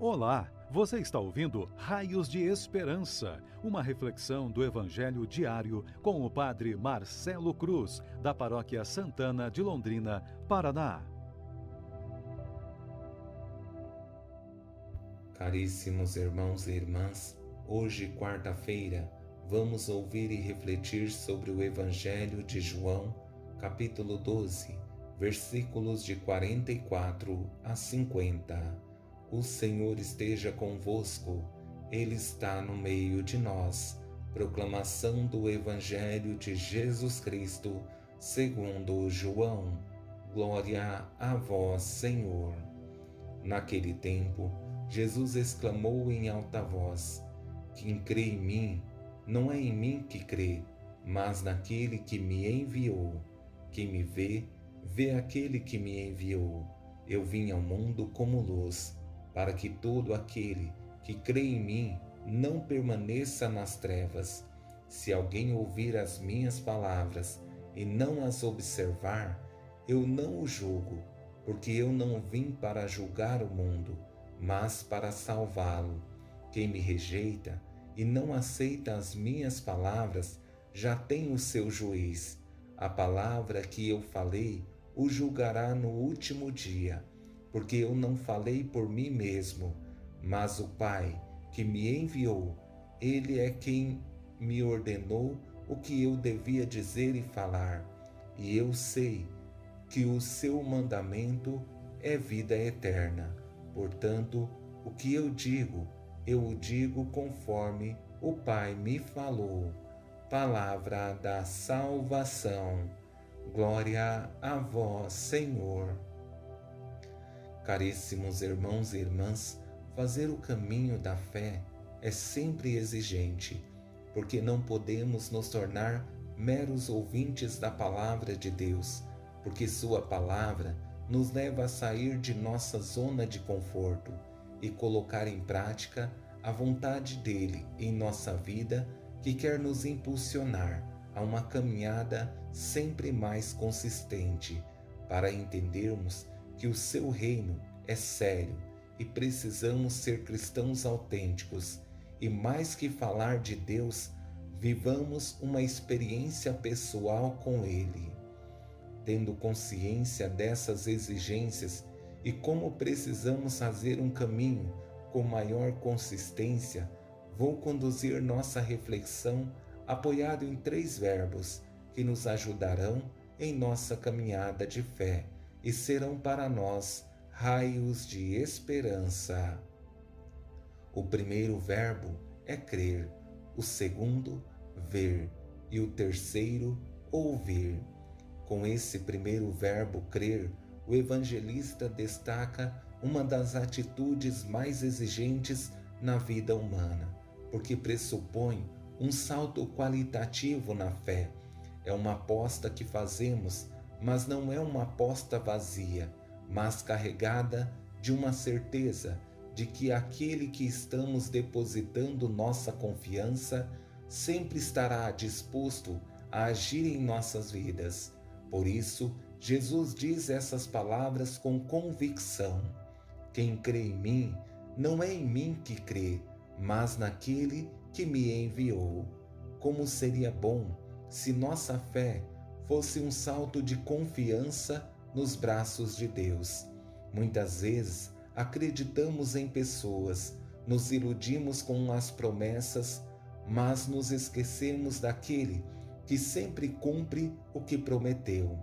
Olá, você está ouvindo Raios de Esperança, uma reflexão do Evangelho diário com o Padre Marcelo Cruz, da Paróquia Santana de Londrina, Paraná. Caríssimos irmãos e irmãs, hoje, quarta-feira, vamos ouvir e refletir sobre o Evangelho de João, capítulo 12, versículos de 44 a 50. O Senhor esteja convosco, Ele está no meio de nós. Proclamação do Evangelho de Jesus Cristo, segundo João. Glória a vós, Senhor. Naquele tempo, Jesus exclamou em alta voz: Quem crê em mim, não é em mim que crê, mas naquele que me enviou. Quem me vê, vê aquele que me enviou. Eu vim ao mundo como luz para que todo aquele que crê em mim não permaneça nas trevas. Se alguém ouvir as minhas palavras e não as observar, eu não o julgo, porque eu não vim para julgar o mundo, mas para salvá-lo. Quem me rejeita e não aceita as minhas palavras já tem o seu juiz. A palavra que eu falei o julgará no último dia porque eu não falei por mim mesmo, mas o Pai que me enviou, ele é quem me ordenou o que eu devia dizer e falar, e eu sei que o seu mandamento é vida eterna. Portanto, o que eu digo, eu o digo conforme o Pai me falou. Palavra da salvação. Glória a vós, Senhor. Caríssimos irmãos e irmãs, fazer o caminho da fé é sempre exigente, porque não podemos nos tornar meros ouvintes da palavra de Deus, porque Sua palavra nos leva a sair de nossa zona de conforto e colocar em prática a vontade dele em nossa vida, que quer nos impulsionar a uma caminhada sempre mais consistente, para entendermos que o seu reino é sério e precisamos ser cristãos autênticos e mais que falar de Deus, vivamos uma experiência pessoal com Ele. Tendo consciência dessas exigências e como precisamos fazer um caminho com maior consistência, vou conduzir nossa reflexão apoiado em três verbos que nos ajudarão em nossa caminhada de fé e serão para nós raios de esperança. O primeiro verbo é crer, o segundo, ver e o terceiro, ouvir. Com esse primeiro verbo crer, o evangelista destaca uma das atitudes mais exigentes na vida humana, porque pressupõe um salto qualitativo na fé. É uma aposta que fazemos mas não é uma aposta vazia, mas carregada de uma certeza de que aquele que estamos depositando nossa confiança sempre estará disposto a agir em nossas vidas. Por isso, Jesus diz essas palavras com convicção: Quem crê em mim, não é em mim que crê, mas naquele que me enviou. Como seria bom se nossa fé fosse um salto de confiança nos braços de Deus. Muitas vezes acreditamos em pessoas, nos iludimos com as promessas, mas nos esquecemos daquele que sempre cumpre o que prometeu.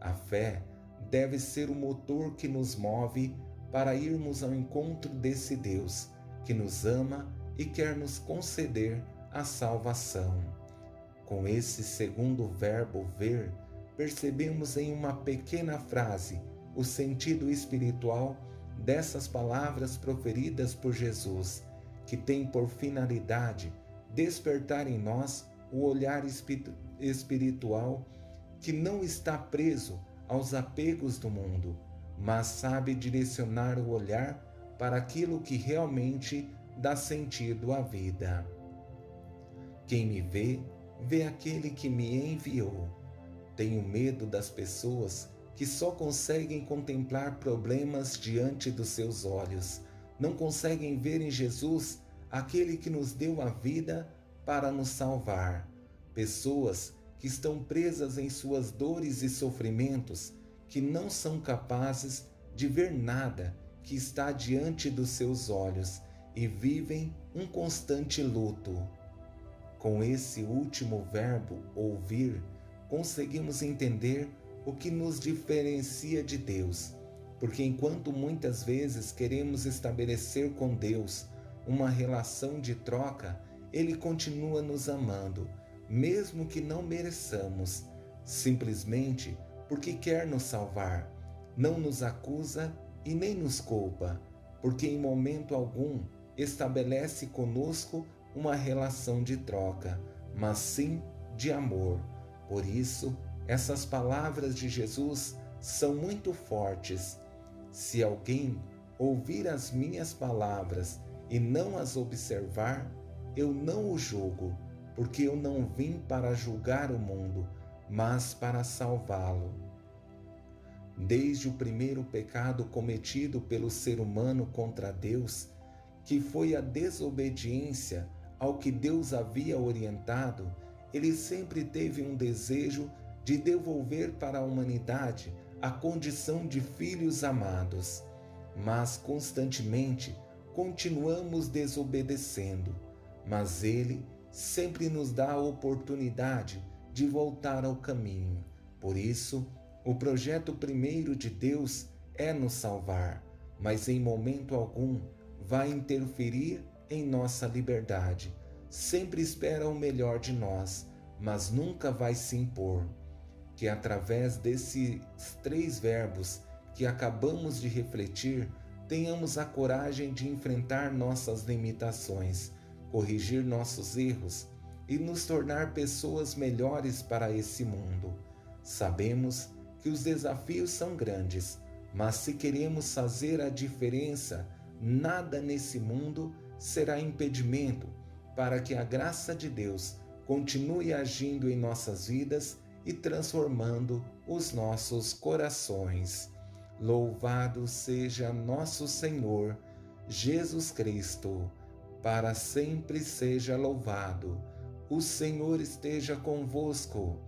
A fé deve ser o motor que nos move para irmos ao encontro desse Deus que nos ama e quer nos conceder a salvação. Com esse segundo verbo ver, percebemos em uma pequena frase o sentido espiritual dessas palavras proferidas por Jesus, que tem por finalidade despertar em nós o olhar espiritual que não está preso aos apegos do mundo, mas sabe direcionar o olhar para aquilo que realmente dá sentido à vida. Quem me vê, vê aquele que me enviou. Tenho medo das pessoas que só conseguem contemplar problemas diante dos seus olhos, não conseguem ver em Jesus aquele que nos deu a vida para nos salvar. Pessoas que estão presas em suas dores e sofrimentos, que não são capazes de ver nada que está diante dos seus olhos e vivem um constante luto. Com esse último verbo, ouvir, conseguimos entender o que nos diferencia de Deus, porque enquanto muitas vezes queremos estabelecer com Deus uma relação de troca, Ele continua nos amando, mesmo que não mereçamos, simplesmente porque quer nos salvar. Não nos acusa e nem nos culpa, porque em momento algum estabelece conosco uma relação de troca, mas sim de amor. Por isso, essas palavras de Jesus são muito fortes. Se alguém ouvir as minhas palavras e não as observar, eu não o julgo, porque eu não vim para julgar o mundo, mas para salvá-lo. Desde o primeiro pecado cometido pelo ser humano contra Deus, que foi a desobediência ao que Deus havia orientado, ele sempre teve um desejo de devolver para a humanidade a condição de filhos amados, mas constantemente continuamos desobedecendo. Mas Ele sempre nos dá a oportunidade de voltar ao caminho. Por isso, o projeto primeiro de Deus é nos salvar, mas em momento algum vai interferir em nossa liberdade. Sempre espera o melhor de nós, mas nunca vai se impor. Que através desses três verbos que acabamos de refletir, tenhamos a coragem de enfrentar nossas limitações, corrigir nossos erros e nos tornar pessoas melhores para esse mundo. Sabemos que os desafios são grandes, mas se queremos fazer a diferença, nada nesse mundo será impedimento para que a graça de Deus continue agindo em nossas vidas e transformando os nossos corações. Louvado seja nosso Senhor Jesus Cristo, para sempre seja louvado. O Senhor esteja convosco,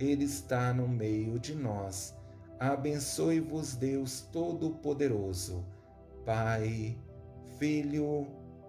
Ele está no meio de nós. Abençoe-vos, Deus Todo-Poderoso, Pai, Filho